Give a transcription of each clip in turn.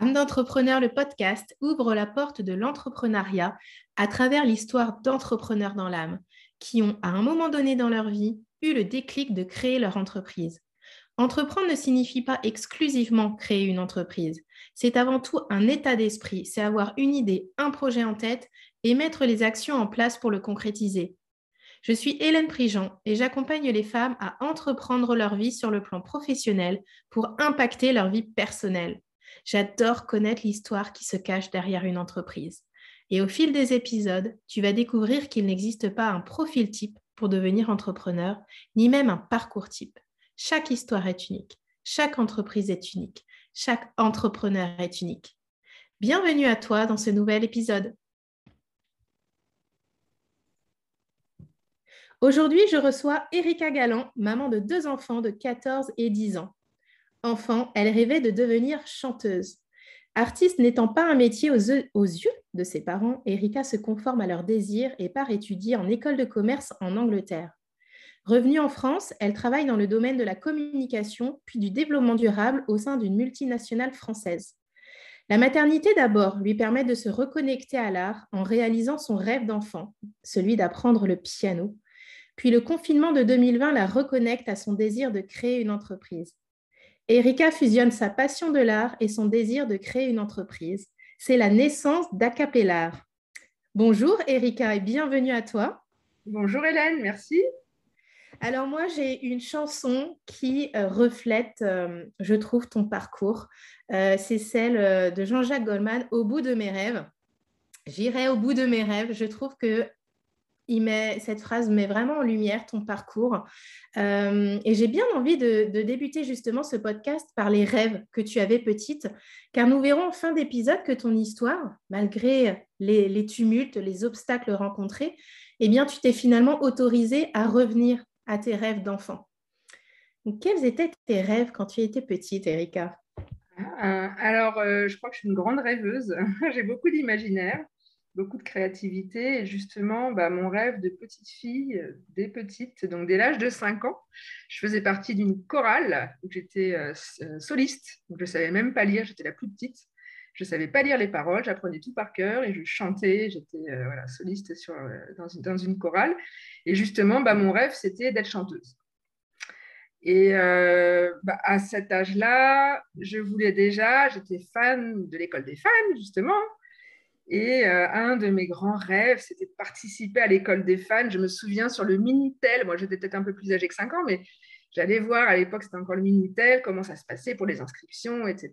Âme d'entrepreneur, le podcast ouvre la porte de l'entrepreneuriat à travers l'histoire d'entrepreneurs dans l'âme qui ont, à un moment donné dans leur vie, eu le déclic de créer leur entreprise. Entreprendre ne signifie pas exclusivement créer une entreprise. C'est avant tout un état d'esprit, c'est avoir une idée, un projet en tête et mettre les actions en place pour le concrétiser. Je suis Hélène Prigent et j'accompagne les femmes à entreprendre leur vie sur le plan professionnel pour impacter leur vie personnelle. J'adore connaître l'histoire qui se cache derrière une entreprise. Et au fil des épisodes, tu vas découvrir qu'il n'existe pas un profil type pour devenir entrepreneur, ni même un parcours type. Chaque histoire est unique, chaque entreprise est unique, chaque entrepreneur est unique. Bienvenue à toi dans ce nouvel épisode. Aujourd'hui, je reçois Erika Galland, maman de deux enfants de 14 et 10 ans. Enfant, elle rêvait de devenir chanteuse. Artiste n'étant pas un métier aux, yeux de ses parents, Erika se conforme à leurs désirs et part étudier en école de commerce en Angleterre. Revenue en France, elle travaille dans le domaine de la communication puis du développement durable au sein d'une multinationale française. La maternité d'abord lui permet de se reconnecter à l'art en réalisant son rêve d'enfant, celui d'apprendre le piano. Puis le confinement de 2020 la reconnecte à son désir de créer une entreprise. Erika fusionne sa passion de l'art et son désir de créer une entreprise. C'est la naissance d'Acapellar. Bonjour Erika et bienvenue à toi. Bonjour Hélène, merci. Alors moi, j'ai une chanson qui euh, reflète, euh, je trouve, ton parcours. Euh, c'est celle de Jean-Jacques Goldman, Au bout de mes rêves. J'irai au bout de mes rêves. Je trouve que cette phrase met vraiment en lumière ton parcours. Euh, et j'ai bien envie de, débuter justement ce podcast par les rêves que tu avais petite, car nous verrons en fin d'épisode que ton histoire, malgré les, tumultes, les obstacles rencontrés, eh bien, tu t'es finalement autorisée à revenir à tes rêves d'enfant. Quels étaient tes rêves quand tu étais petite, Erika? Ah, Alors, euh, je crois que je suis une grande rêveuse. j'ai beaucoup d'imaginaire beaucoup de créativité. Et justement, bah, mon rêve de petite fille, euh, dès petite, donc dès l'âge de 5 ans, je faisais partie d'une chorale où j'étais euh, euh, soliste. Donc je ne savais même pas lire, j'étais la plus petite. Je ne savais pas lire les paroles, j'apprenais tout par cœur et je chantais. J'étais voilà, soliste sur, dans, une, dans, une, chorale. Et justement, bah, mon rêve, c'était d'être chanteuse. Et bah, à cet âge-là, je voulais déjà, j'étais fan de l'école des fans, justement. Et euh, un de mes grands rêves, c'était de participer à l'école des fans. Je me souviens sur le Minitel, moi j'étais peut-être un peu plus âgée que 5 ans, mais j'allais voir, à l'époque c'était encore le Minitel, comment ça se passait pour les inscriptions, etc.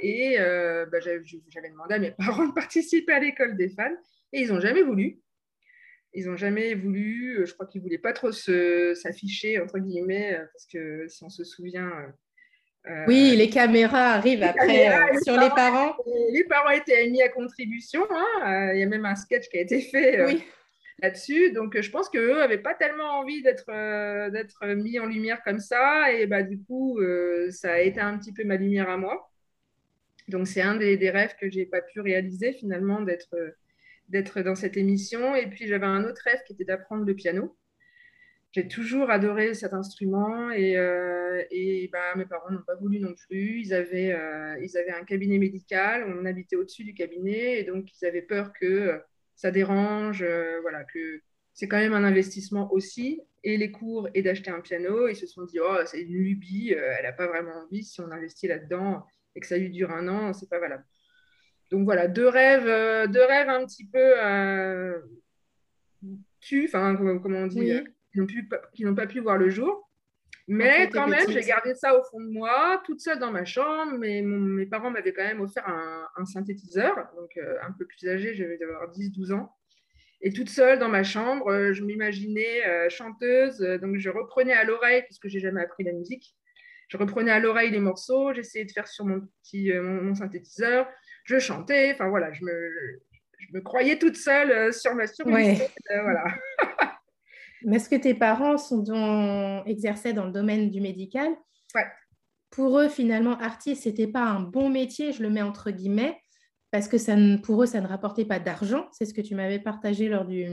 Et euh, bah, j'avais demandé à mes parents de participer à l'école des fans, et ils n'ont jamais voulu. Ils n'ont jamais voulu, euh, je crois qu'ils ne voulaient pas trop s'afficher, entre guillemets, parce que si on se souvient, euh, oui, les caméras arrivent après euh, sur les parents. Les parents étaient mis à contribution. Hein. Euh, il y a même un sketch qui a été fait là-dessus. Donc, je pense qu'eux n'avaient pas tellement envie d'être mis en lumière comme ça. Et bah, du coup, ça a été un petit peu ma lumière à moi. Donc, c'est un des, des, rêves que je n'ai pas pu réaliser finalement d'être dans cette émission. Et puis, j'avais un autre rêve qui était d'apprendre le piano j'ai toujours adoré cet instrument et, euh, et bah, mes parents n'ont pas voulu non plus. Ils avaient, euh, ils avaient un cabinet médical, on habitait au-dessus du cabinet et donc ils avaient peur que ça dérange, euh, voilà, que c'est quand même un investissement aussi. Et les cours et d'acheter un piano, ils se sont dit, oh, c'est une lubie, elle n'a pas vraiment envie. Si on investit là-dedans et que ça lui dure un an, c'est pas valable. Donc voilà, deux rêves, deux rêves un petit peu tu, enfin, comment on dit qui n'ont pas pu voir le jour. Mais quand même, j'ai gardé ça au fond de moi, toute seule dans ma chambre. Mais mes parents m'avaient quand même offert un, synthétiseur, donc euh, un peu plus âgé, j'avais d'avoir 10-12 ans. Et toute seule dans ma chambre, euh, je m'imaginais euh, chanteuse. donc je reprenais à l'oreille, puisque j'ai jamais appris la musique. Je reprenais à l'oreille les morceaux, j'essayais de faire sur mon petit mon, synthétiseur. Je chantais, enfin voilà, je me, je me croyais toute seule sur ma sur voilà. Mais est-ce que tes parents sont exerçaient dans le domaine du médical ouais. Pour eux, finalement, artiste, ce n'était pas un bon métier, je le mets entre guillemets, parce que ça pour eux, ça ne rapportait pas d'argent. C'est ce que tu m'avais partagé lors, du,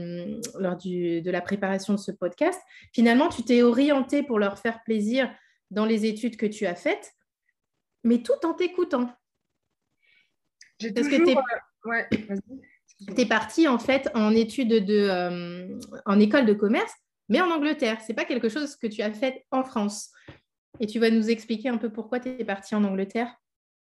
lors du, de la préparation de ce podcast. Finalement, tu t'es orienté pour leur faire plaisir dans les études que tu as faites, mais tout en t'écoutant. J'ai toujours... tu es... partie en fait en études de, en école de commerce, mais en Angleterre. C'est pas quelque chose que tu as fait en France. Et tu vas nous expliquer un peu pourquoi tu es partie en Angleterre?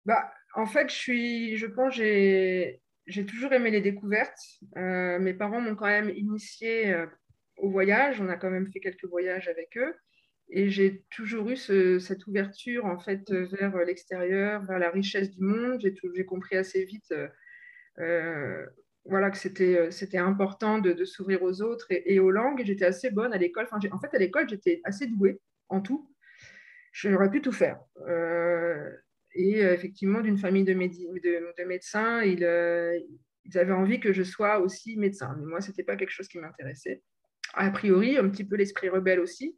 Bah, En fait, je, suis, je pense j'ai j'ai toujours aimé les découvertes. Euh, mes parents m'ont quand même initié euh, au voyage. On a quand même fait quelques voyages avec eux. Et j'ai toujours eu cette ouverture en fait vers l'extérieur, vers la richesse du monde. J'ai compris assez vite euh, voilà, que c'était important de, s'ouvrir aux autres et, aux langues. J'étais assez bonne à l'école. Enfin, en fait, à l'école, j'étais assez douée en tout. J'aurais pu tout faire. Et euh, effectivement, d'une famille de, de, médecins, euh, ils, avaient envie que je sois aussi médecin. Mais moi, ce n'était pas quelque chose qui m'intéressait. A priori, un petit peu l'esprit rebelle aussi.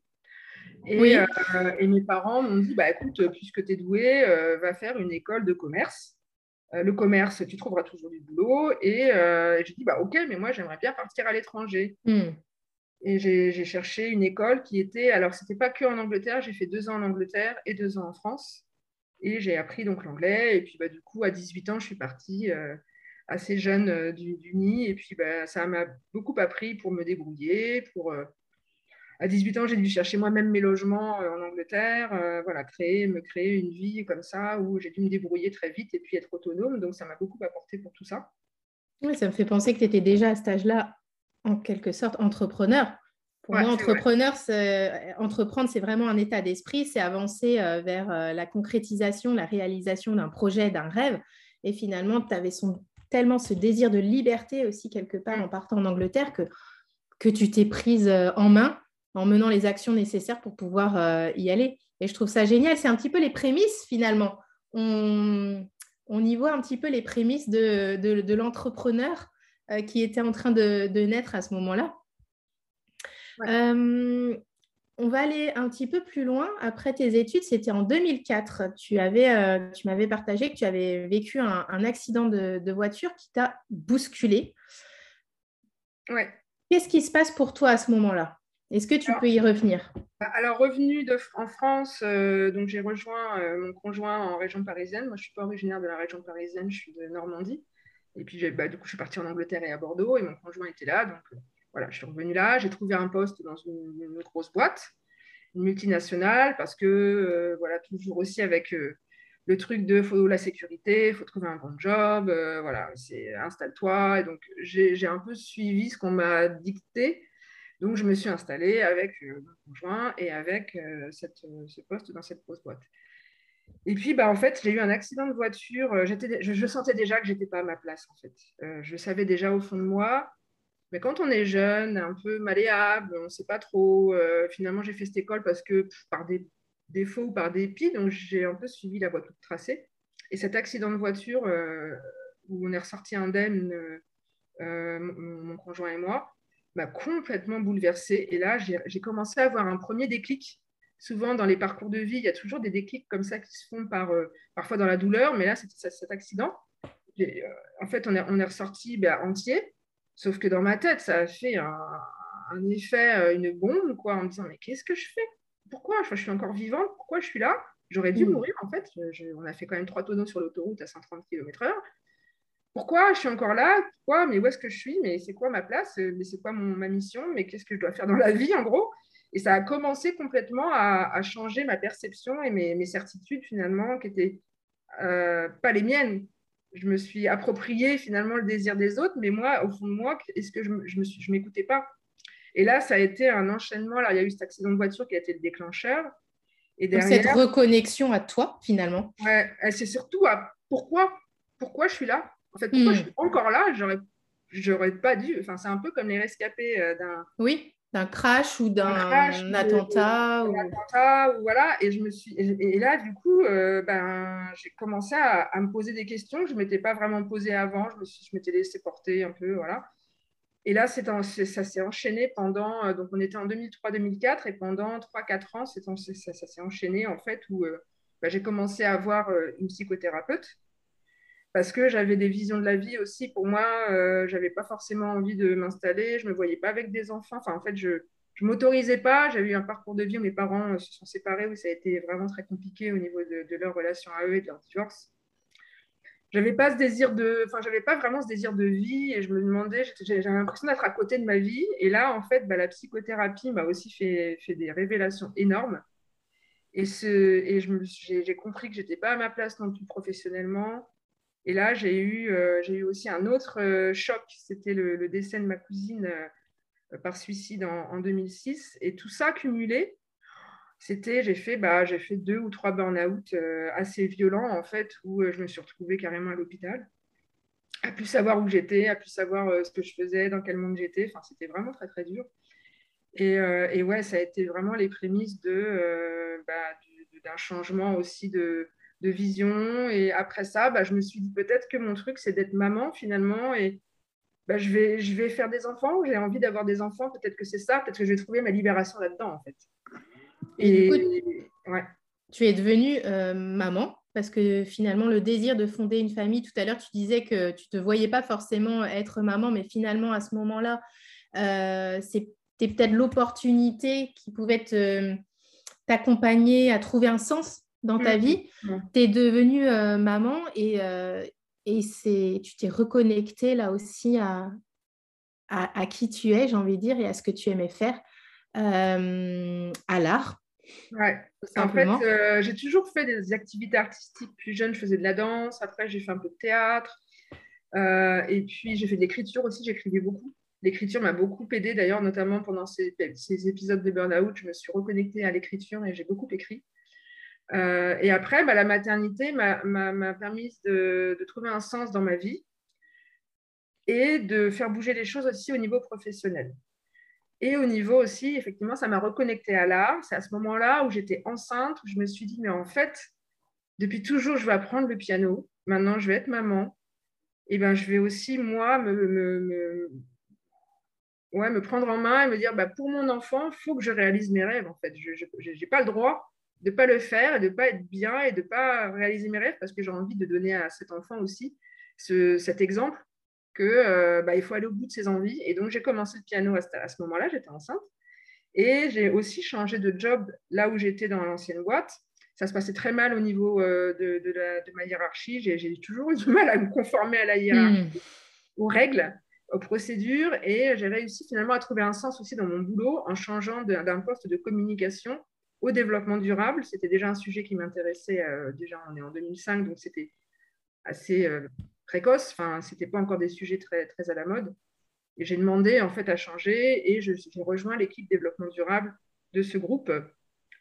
Et, euh, et mes parents m'ont dit, bah, écoute, puisque tu es doué, va faire une école de commerce. Le commerce, tu trouveras toujours du boulot. Et j'ai dit, bah, ok, mais moi, j'aimerais bien partir à l'étranger. Hmm. Et j'ai cherché une école qui était, alors, ce n'était pas que en Angleterre, j'ai fait deux ans en Angleterre et deux ans en France. Et j'ai appris donc l'anglais. Et puis, bah, du coup, à 18 ans, je suis partie euh, assez jeune euh, du, nid. Et puis, bah, ça m'a beaucoup appris pour me débrouiller. Pour, euh, à 18 ans, j'ai dû chercher moi-même mes logements en Angleterre. voilà, créer, me créer une vie comme ça où j'ai dû me débrouiller très vite et puis être autonome. Donc, ça m'a beaucoup apporté pour tout ça. Oui, ça me fait penser que tu étais déjà à cet âge-là, en quelque sorte, entrepreneur. Pour moi, entrepreneur, entreprendre, c'est vraiment un état d'esprit, c'est avancer euh, vers euh, la concrétisation, la réalisation d'un projet, d'un rêve. Et finalement, tu avais tellement ce désir de liberté aussi quelque part mm. en partant en Angleterre que, que tu t'es prise euh, en main en menant les actions nécessaires pour pouvoir y aller. Et je trouve ça génial. C'est un petit peu les prémices finalement. On, y voit un petit peu les prémices de, l'entrepreneur qui était en train de naître à ce moment-là. Euh, on va aller un petit peu plus loin. Après tes études, c'était en 2004. Tu, avais, euh, tu m'avais partagé que tu avais vécu un, accident de, voiture qui t'a bousculé. Ouais. Qu'est-ce qui se passe pour toi à ce moment-là? Est-ce que tu peux y revenir? Alors, revenu de, en France, euh, donc j'ai rejoint mon conjoint en région parisienne. Moi, je ne suis pas originaire de la région parisienne, je suis de Normandie. Et puis, bah, du coup, je suis partie en Angleterre et à Bordeaux, et mon conjoint était là. Donc, voilà, je suis revenue là, j'ai trouvé un poste dans une, grosse boîte, une multinationale, parce que, euh, voilà, toujours aussi avec euh, le truc de faut la sécurité, il faut trouver un bon job, euh, voilà, c'est installe-toi. Et donc, j'ai un peu suivi ce qu'on m'a dicté. Donc, je me suis installée avec mon conjoint et avec cette, ce poste dans cette grosse boîte. Et puis, bah, en fait, j'ai eu un accident de voiture. Je, sentais déjà que je n'étais pas à ma place, en fait. je savais déjà au fond de moi mais quand on est jeune, un peu malléable, on ne sait pas trop. Euh, finalement, j'ai fait cette école parce que par des défauts ou par dépit, donc j'ai un peu suivi la voie toute tracée. Et cet accident de voiture euh, où on est ressorti indemne, euh, mon, conjoint et moi, m'a complètement bouleversée. Et là, j'ai commencé à avoir un premier déclic. Souvent, dans les parcours de vie, il y a toujours des déclics comme ça qui se font par, parfois dans la douleur, mais là, c'était cet accident. en fait, on est, on est ressorti ben, entier Sauf que dans ma tête, ça a fait un, effet, euh, une bombe, quoi, en me disant, mais qu'est-ce que je fais? Pourquoi? Je, suis encore vivante Pourquoi je suis là? J'aurais dû mm. mourir, en fait. on a fait quand même trois tonneaux sur l'autoroute à 130 km/h. Pourquoi je suis encore là? Pourquoi? Mais où est-ce que je suis? Mais c'est quoi ma place? Mais c'est quoi ma mission? Mais qu'est-ce que je dois faire dans la vie, en gros? Et ça a commencé complètement à, changer ma perception et mes, certitudes, finalement, qui n'étaient euh, pas les miennes. Je me suis approprié finalement le désir des autres, mais moi, au fond de moi, est-ce que je ne m'écoutais pas? Et là, ça a été un enchaînement. Alors, il y a eu cet accident de voiture qui a été le déclencheur. Et derrière, cette reconnexion à toi, finalement. Ouais, c'est surtout à pourquoi, pourquoi je suis là? En fait, pourquoi hmm. je suis encore là J'aurais, j'aurais pas dû. Enfin, c'est un peu comme les rescapés euh, d'un. Oui d'un crash ou d'un attentat. ou... attentat voilà. Et, je me suis, et, là, du coup, euh, ben, j'ai commencé à, me poser des questions que je ne m'étais pas vraiment posées avant. Je, me suis, je m'étais laissé porter un peu. Voilà. Et là, c'est ça s'est enchaîné pendant. Euh, donc, on était en 2003-2004 et pendant 3-4 ans, c'est, ça, ça, s'est enchaîné en fait où euh, ben, j'ai commencé à avoir une psychothérapeute parce que j'avais des visions de la vie aussi. Pour moi, euh, je n'avais pas forcément envie de m'installer, je ne me voyais pas avec des enfants. Enfin, en fait, je ne m'autorisais pas. J'avais eu un parcours de vie où mes parents se sont séparés, où ça a été vraiment très compliqué au niveau de, leur relation à eux et de leur divorce. j'avais pas ce désir de, enfin, j'avais pas vraiment ce désir de vie et je me demandais, j'avais l'impression d'être à côté de ma vie. Et là, en fait, bah, la psychothérapie m'a aussi fait, fait des révélations énormes. Et, ce, et j'ai compris que j'étais pas à ma place non plus professionnellement. Et là, j'ai eu, euh, j'ai eu aussi un autre euh, choc. C'était le, décès de ma cousine euh, par suicide en, en, 2006. Et tout ça cumulé, c'était, j'ai fait, bah, deux ou trois burn-out assez violents, en fait, où je me suis retrouvée carrément à l'hôpital, à plus savoir où j'étais, à plus savoir ce que je faisais, dans quel monde j'étais. Enfin, c'était vraiment très, très dur. Et, et, ouais, ça a été vraiment les prémices bah, d'un changement aussi de, de, vision. Et après ça, bah, je me suis dit peut-être que mon truc, c'est d'être maman finalement. Et bah, je, vais, je vais faire des enfants, j'ai envie d'avoir des enfants, peut-être que c'est ça, peut-être que je vais trouver ma libération là-dedans, en fait. Et, du coup, tu es devenue euh, maman parce que finalement, le désir de fonder une famille, tout à l'heure, tu disais que tu ne te voyais pas forcément être maman, mais finalement, à ce moment-là, euh, c'était peut-être l'opportunité qui pouvait t'accompagner à trouver un sens dans ta mmh. vie. Tu es devenue euh, maman et, et tu t'es reconnectée là aussi à, à, qui tu es, j'ai envie de dire, et à ce que tu aimais faire à l'art. Ouais. En fait, euh, j'ai toujours fait des activités artistiques. Plus jeune, je faisais de la danse. Après, j'ai fait un peu de théâtre. Euh, et puis, j'ai fait de l'écriture aussi. J'écrivais beaucoup. L'écriture m'a beaucoup aidée, d'ailleurs, notamment pendant ces, ces, épisodes de burn-out. Je me suis reconnectée à l'écriture et j'ai beaucoup écrit. Euh, et après, bah, la maternité m'a permis de, trouver un sens dans ma vie et de faire bouger les choses aussi au niveau professionnel. Et au niveau aussi, effectivement, ça m'a reconnecté à l'art. C'est à ce moment-là où j'étais enceinte, où je me suis dit, mais en fait, depuis toujours, je vais apprendre le piano. Maintenant, je vais être maman. Et ben, je vais aussi, moi, me, me, ouais, me prendre en main et me dire, bah, pour mon enfant, il faut que je réalise mes rêves. En fait, je n'ai pas le droit de ne pas le faire et de ne pas être bien et de ne pas réaliser mes rêves parce que j'ai envie de donner à cet enfant aussi ce, cet exemple qu'il euh, bah, faut aller au bout de ses envies. Et donc, j'ai commencé le piano à, ce moment-là, j'étais enceinte. Et j'ai aussi changé de job là où j'étais dans l'ancienne boîte. Ça se passait très mal au niveau euh, de, ma hiérarchie. J'ai toujours eu du mal à me conformer à la hiérarchie, hmm. aux règles, aux procédures. Et j'ai réussi finalement à trouver un sens aussi dans mon boulot en changeant d'un poste de communication au développement durable. C'était déjà un sujet qui m'intéressait. Euh, déjà, on est en 2005, donc c'était assez précoce. Enfin, c'était pas encore des sujets très, à la mode. J'ai demandé en fait à changer et j'ai rejoint l'équipe développement durable de ce groupe.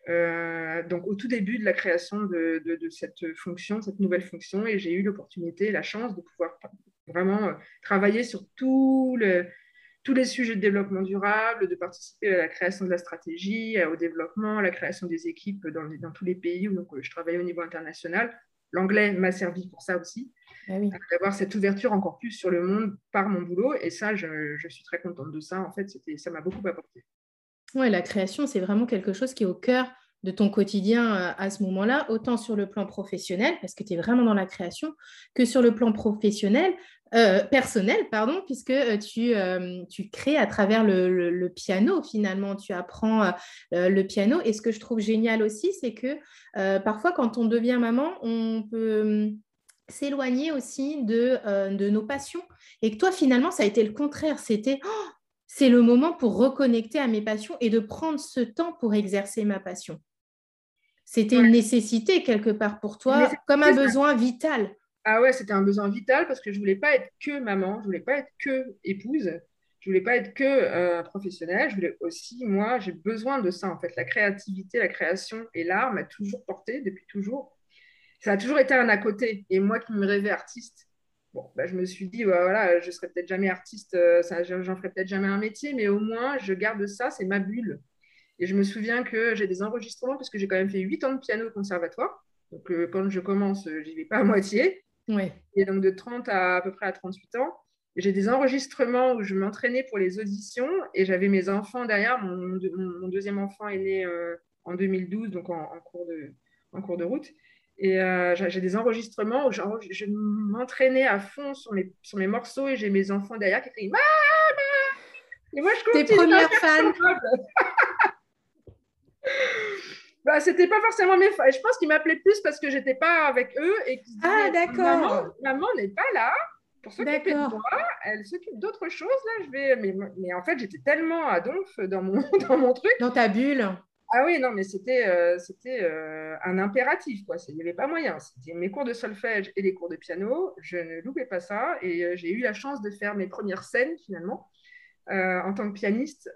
Euh, donc au tout début de la création de, cette fonction, cette nouvelle fonction, et j'ai eu l'opportunité, la chance de pouvoir vraiment euh, travailler sur tout le, tous les sujets de développement durable, de participer à la création de la stratégie, au développement, à la création des équipes dans, dans tous les pays où donc, je travaillais au niveau international. L'anglais m'a servi pour ça aussi. Ah d'avoir cette ouverture encore plus sur le monde par mon boulot. Et ça, je, suis très contente de ça. En fait, ça m'a beaucoup apporté. Oui, la création, c'est vraiment quelque chose qui est au cœur de ton quotidien euh, à ce moment-là, autant sur le plan professionnel, parce que tu es vraiment dans la création, que sur le plan professionnel, euh, personnel, pardon, puisque euh, tu, tu crées à travers le, piano, finalement, tu apprends le piano. Et ce que je trouve génial aussi, c'est que parfois, quand on devient maman, on peut s'éloigner aussi de, euh, de, nos passions. Et que toi, finalement, ça a été le contraire. C'était, oh, c'est le moment pour reconnecter à mes passions et de prendre ce temps pour exercer ma passion. C'était une nécessité quelque part pour toi, comme un besoin vital. Ah ouais, c'était un besoin vital parce que je voulais pas être que maman, je voulais pas être que épouse, je voulais pas être que euh, professionnelle, je voulais aussi, moi, j'ai besoin de ça en fait. La créativité, la création et l'art m'a toujours porté depuis toujours ça a toujours été un à côté. Et moi qui me rêvais artiste, bon, bah, je me suis dit, bah, voilà, je serai peut-être jamais artiste, euh, j'en ferai peut-être jamais un métier, mais au moins, je garde ça, c'est ma bulle. Et je me souviens que j'ai des enregistrements, parce que j'ai quand même fait 8 ans de piano au conservatoire. Donc, euh, quand je commence, j'y vais pas à moitié. Et donc, de 30 à à peu près à 38 ans. J'ai des enregistrements où je m'entraînais pour les auditions et j'avais mes enfants derrière. Mon, mon, deuxième enfant est né en 2012, donc en, cours de, en cours de route. Et euh, j'ai des enregistrements où je m'entraînais à fond sur mes, sur mes morceaux et j'ai mes enfants derrière qui crient Maman Et moi, je continue. Tes premières fans bah, c'était pas forcément mes Je pense qu'ils m'appelaient plus parce que j'étais pas avec eux et qu'ils Ah, d'accord. Maman n'est pas là pour s'occuper de moi. Elle s'occupe d'autres choses, là. Je vais... mais, mais en fait, j'étais tellement à donf dans mon, dans mon truc. Dans ta bulle. Ah oui, non, mais c'était euh, c'était euh, un impératif, quoi. Il n'y avait pas moyen. C'était mes cours de solfège et les cours de piano. Je ne loupais pas ça. Et euh, j'ai eu la chance de faire mes premières scènes, finalement, en tant que pianiste,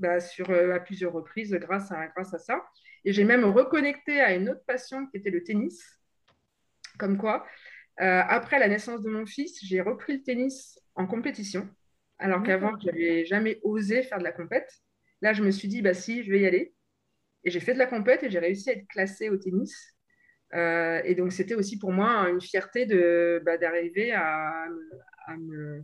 bah, sur, à plusieurs reprises grâce à, grâce à ça. Et j'ai même reconnecté à une autre passion qui était le tennis. Comme quoi, après la naissance de mon fils, j'ai repris le tennis en compétition, alors qu'avant, je n'avais jamais osé faire de la compète. Là, je me suis dit, bah si, je vais y aller. Et j'ai fait de la compète et j'ai réussi à être classée au tennis. Euh, et donc, c'était aussi pour moi une fierté de, bah, d'arriver à, me,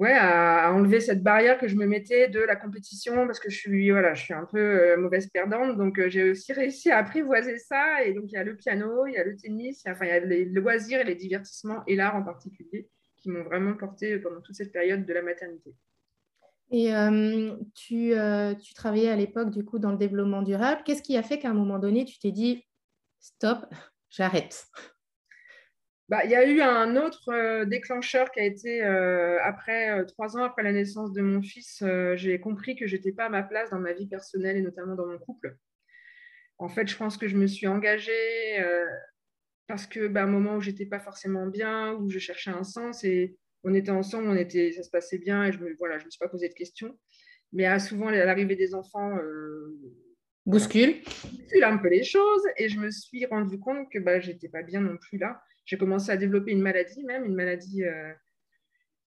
ouais, à, enlever cette barrière que je me mettais de la compétition parce que je suis, voilà, je suis un peu euh, mauvaise perdante. Donc, euh, j'ai aussi réussi à apprivoiser ça. Et donc, il y a le piano, il y a le tennis, il y a, enfin, il y a les loisirs et les divertissements et l'art en particulier qui m'ont vraiment porté pendant toute cette période de la maternité. Et euh, tu, tu, travaillais à l'époque du coup dans le développement durable. Qu'est-ce qui a fait qu'à un moment donné, tu t'es dit stop, j'arrête? Bah, il y a eu un autre euh, déclencheur qui a été après trois ans après la naissance de mon fils. j'ai compris que je n'étais pas à ma place dans ma vie personnelle et notamment dans mon couple. En fait, je pense que je me suis engagée parce que bah, un moment où j'étais pas forcément bien, où je cherchais un sens et on était ensemble, on était, ça se passait bien et je me, voilà, je me suis pas posé de questions. Mais à souvent, à l'arrivée des enfants, euh, bouscule. bouscule un peu les choses et je me suis rendu compte que bah, j'étais pas bien non plus là. J'ai commencé à développer une maladie, même une maladie euh,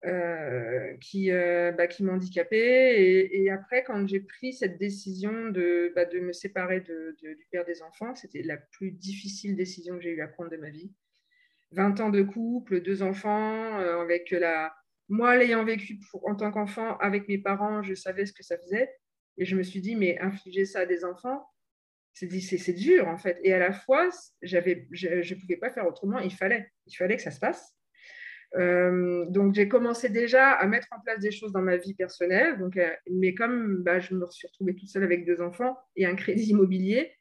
euh, qui, bah, qui m'handicapait. Et, après, quand j'ai pris cette décision de, bah, me séparer du père des enfants, c'était la plus difficile décision que j'ai eu à prendre de ma vie. 20 ans de couple, deux enfants, euh, avec la... Moi, l'ayant vécu en tant qu'enfant avec mes parents, je savais ce que ça faisait. Et je me suis dit, mais infliger ça à des enfants, c'est dur en fait. Et à la fois, je ne pouvais pas faire autrement, il fallait, il fallait que ça se passe. Euh, donc j'ai commencé déjà à mettre en place des choses dans ma vie personnelle. Donc, euh, mais comme bah, je me suis retrouvée toute seule avec deux enfants et un crédit immobilier,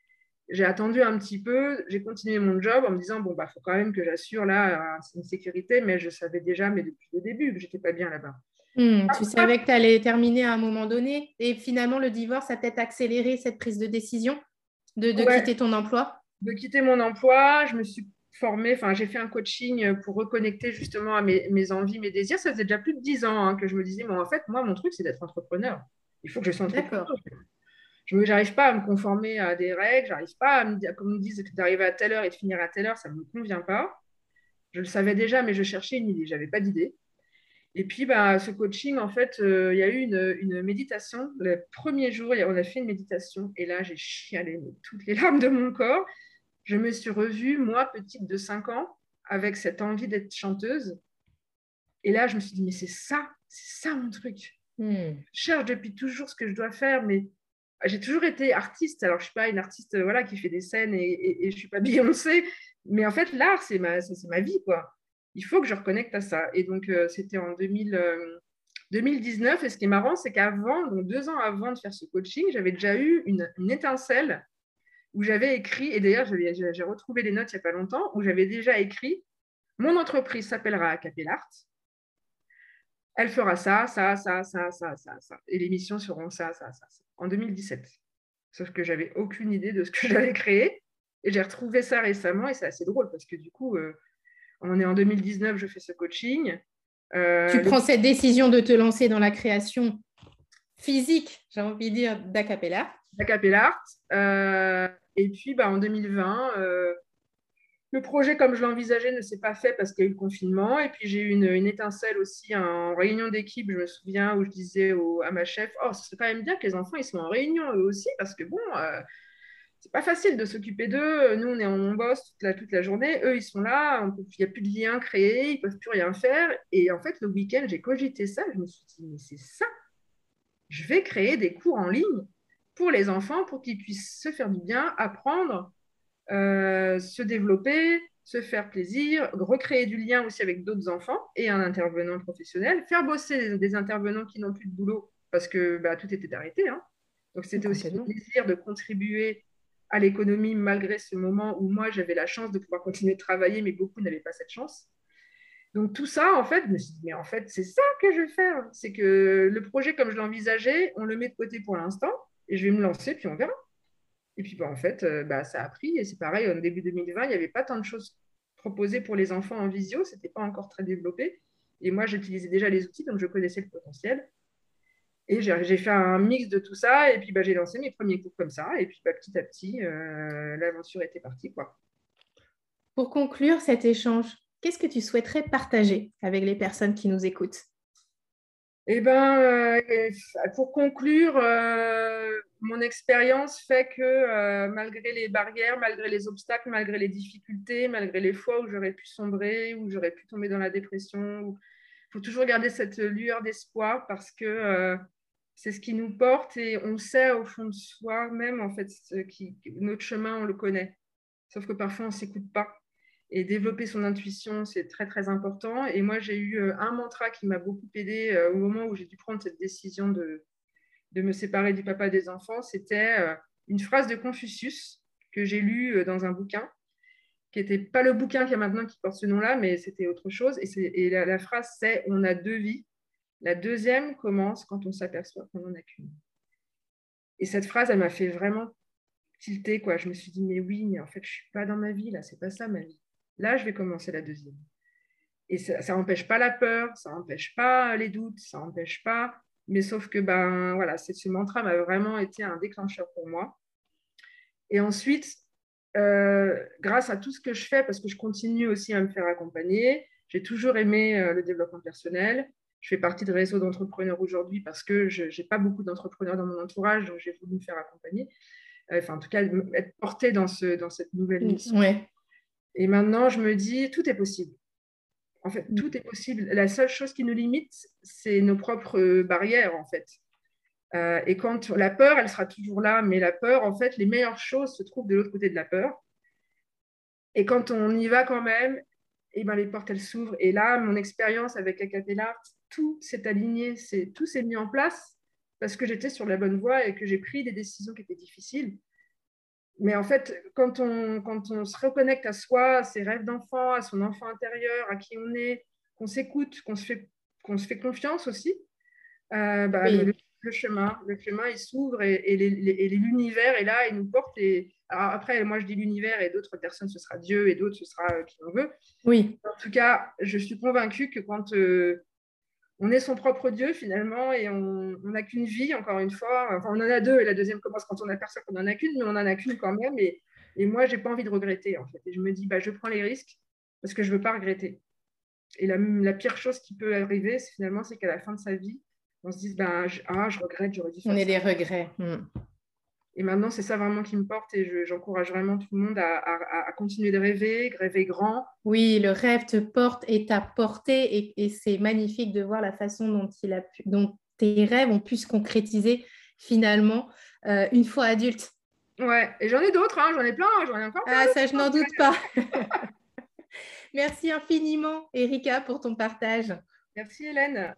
j'ai attendu un petit peu, j'ai continué mon job en me disant bon bah faut quand même que j'assure là une sécurité, mais je savais déjà mais depuis le début que j'étais pas bien là-bas. Hmm, tu savais que tu allais terminer à un moment donné et finalement le divorce a peut-être accéléré cette prise de décision de, quitter ton emploi? De quitter mon emploi, je me suis formée, enfin j'ai fait un coaching pour reconnecter justement à mes, envies, mes désirs. Ça faisait déjà plus de dix ans hein, que je me disais, mais en fait moi mon truc c'est d'être entrepreneur. Il faut que je sois entrepreneur je n'arrive pas à me conformer à des règles, j'arrive pas à me dire, comme on dit, d'arriver à telle heure et de finir à telle heure, ça ne me convient pas. Je le savais déjà, mais je cherchais une idée, j'avais pas d'idée. Et puis, bah, ce coaching, en fait, euh, il y a eu une, méditation. Le premier jour, on a fait une méditation et là, j'ai chialé toutes les larmes de mon corps. Je me suis revue, moi, petite de 5 ans, avec cette envie d'être chanteuse. Et là, je me suis dit, mais c'est ça, c'est ça mon truc. Hmm. Je cherche depuis toujours ce que je dois faire, mais j'ai toujours été artiste. Alors, je ne suis pas une artiste voilà, qui fait des scènes et, je ne suis pas Beyoncé. Mais en fait, l'art, c'est ma, ma vie. quoi. Il faut que je reconnecte à ça. Et donc, euh, c'était en 2000, 2019. Euh, et ce qui est marrant, c'est qu'avant, donc deux ans avant de faire ce coaching, j'avais déjà eu une, étincelle où j'avais écrit, et d'ailleurs, j'ai retrouvé les notes il n'y a pas longtemps, où j'avais déjà écrit Mon entreprise s'appellera Acapellart elle fera ça, ça, ça, ça, ça, ça, ça. Et les missions seront ça, ça, ça, ça. En 2017. Sauf que j'avais aucune idée de ce que j'allais créer. Et j'ai retrouvé ça récemment et c'est assez drôle parce que du coup, euh, on est en 2019, je fais ce coaching. Euh, tu prends cette décision de te lancer dans la création physique, j'ai envie de dire, d'Acapella. D'Acapella. Euh, et puis, bah, en 2020, le projet, comme je l'envisageais, ne s'est pas fait parce qu'il y a eu le confinement. Et puis, j'ai eu une, étincelle aussi en réunion d'équipe, je me souviens, où je disais à ma chef Oh, ce serait quand même bien que les enfants ils soient en réunion eux aussi, parce que bon, euh, c'est pas facile de s'occuper d'eux. Nous, on est en bosse toute la, toute la journée. Eux, ils sont là, il n'y a plus de lien créé, ils peuvent plus rien faire. Et en fait, le week-end, j'ai cogité ça. Je me suis dit Mais c'est ça Je vais créer des cours en ligne pour les enfants pour qu'ils puissent se faire du bien, apprendre euh, se développer, se faire plaisir, recréer du lien aussi avec d'autres enfants et un intervenant professionnel, faire bosser des, intervenants qui n'ont plus de boulot parce que bah, tout était arrêté. Hein. Donc c'était aussi le plaisir de contribuer à l'économie malgré ce moment où moi j'avais la chance de pouvoir continuer de travailler, mais beaucoup n'avaient pas cette chance. Donc tout ça, en fait, je me suis dit, mais en fait, c'est ça que je vais faire. C'est que le projet, comme je l'envisageais, on le met de côté pour l'instant, et je vais me lancer, puis on verra. Et puis, bah, en fait, euh, bah, ça a pris. Et c'est pareil, au début 2020, il n'y avait pas tant de choses proposées pour les enfants en visio. Ce n'était pas encore très développé. Et moi, j'utilisais déjà les outils, donc je connaissais le potentiel. Et j'ai fait un mix de tout ça. Et puis, bah, j'ai lancé mes premiers cours comme ça. Et puis, bah, petit à petit, euh, l'aventure était partie. Quoi. Pour conclure cet échange, qu'est-ce que tu souhaiterais partager avec les personnes qui nous écoutent? Eh ben, euh, pour conclure, euh, mon expérience fait que malgré les barrières, malgré les obstacles, malgré les difficultés, malgré les fois où j'aurais pu sombrer, où j'aurais pu tomber dans la dépression, il faut toujours garder cette lueur d'espoir parce que c'est ce qui nous porte et on sait au fond de soi même en fait qui, notre chemin on le connaît. Sauf que parfois on s'écoute pas. Et développer son intuition, c'est très, très important. Et moi, j'ai eu euh, un mantra qui m'a beaucoup aidé euh, au moment où j'ai dû prendre cette décision de, de me séparer du papa des enfants. C'était euh, une phrase de Confucius que j'ai lue dans un bouquin, qui n'était pas le bouquin qui a maintenant qui porte ce nom-là, mais c'était autre chose. Et, la, phrase, c'est On a deux vies. La deuxième commence quand on s'aperçoit qu'on n'en a qu'une. Et cette phrase, elle m'a fait vraiment tilter. Quoi. Je me suis dit, mais oui, mais en fait, je ne suis pas dans ma vie, là, c'est pas ça ma vie. Là, je vais commencer la deuxième. Et ça n'empêche pas la peur, ça n'empêche pas les doutes, ça n'empêche pas. Mais sauf que ben, voilà, ce mantra m'a vraiment été un déclencheur pour moi. Et ensuite, euh, grâce à tout ce que je fais, parce que je continue aussi à me faire accompagner, j'ai toujours aimé euh, le développement personnel. Je fais partie de réseau d'entrepreneurs aujourd'hui parce que je n'ai pas beaucoup d'entrepreneurs dans mon entourage, donc j'ai voulu me faire accompagner. Euh, enfin, en tout cas, être portée dans, ce, dans cette nouvelle mission. Ouais. Et maintenant, je me dis, tout est possible. En fait, tout est possible. La seule chose qui nous limite, c'est nos propres barrières, en fait. Euh, et quand la peur, elle sera toujours là, mais la peur, en fait, les meilleures choses se trouvent de l'autre côté de la peur. Et quand on y va quand même, et eh ben, les portes, elles s'ouvrent. Et là, mon expérience avec Acapella, tout s'est aligné, tout s'est mis en place parce que j'étais sur la bonne voie et que j'ai pris des décisions qui étaient difficiles. Mais en fait, quand on, quand on se reconnecte à soi, à ses rêves d'enfant, à son enfant intérieur, à qui on est, qu'on s'écoute, qu'on se, fait, qu'on se fait confiance aussi, euh, bah, le, chemin, le chemin, il s'ouvre et, et, l'univers est là, il nous porte. Et... Alors après, moi, je dis l'univers et d'autres personnes, ce sera Dieu et d'autres, ce sera euh, qui on veut. Oui. En tout cas, je suis convaincue que quand euh, on est son propre Dieu finalement et on n'a qu'une vie, encore une fois. Enfin, on en a deux et la deuxième commence quand on aperçoit qu'on n'en a qu'une, mais on en a qu'une quand même. Et, et moi, j'ai pas envie de regretter en fait. Et je me dis, bah, je prends les risques parce que je veux pas regretter. Et la, la pire chose qui peut arriver, finalement, c'est qu'à la fin de sa vie, on se dise, bah, je, ah, je regrette, j'aurais dû faire On est des regrets. Hmm. Et maintenant, c'est ça vraiment qui me porte et j'encourage vraiment tout le monde à, continuer de rêver, rêver grand. Oui, le rêve te porte et t'a porté et, c'est magnifique de voir la façon dont, il a pu, dont tes rêves ont pu se concrétiser finalement euh, une fois adulte. Ouais, et j'en ai d'autres, hein, j'en ai plein, j'en ai encore plein. Ah, ça, je n'en doute pas. Merci infiniment, Erika, pour ton partage. Merci, Hélène.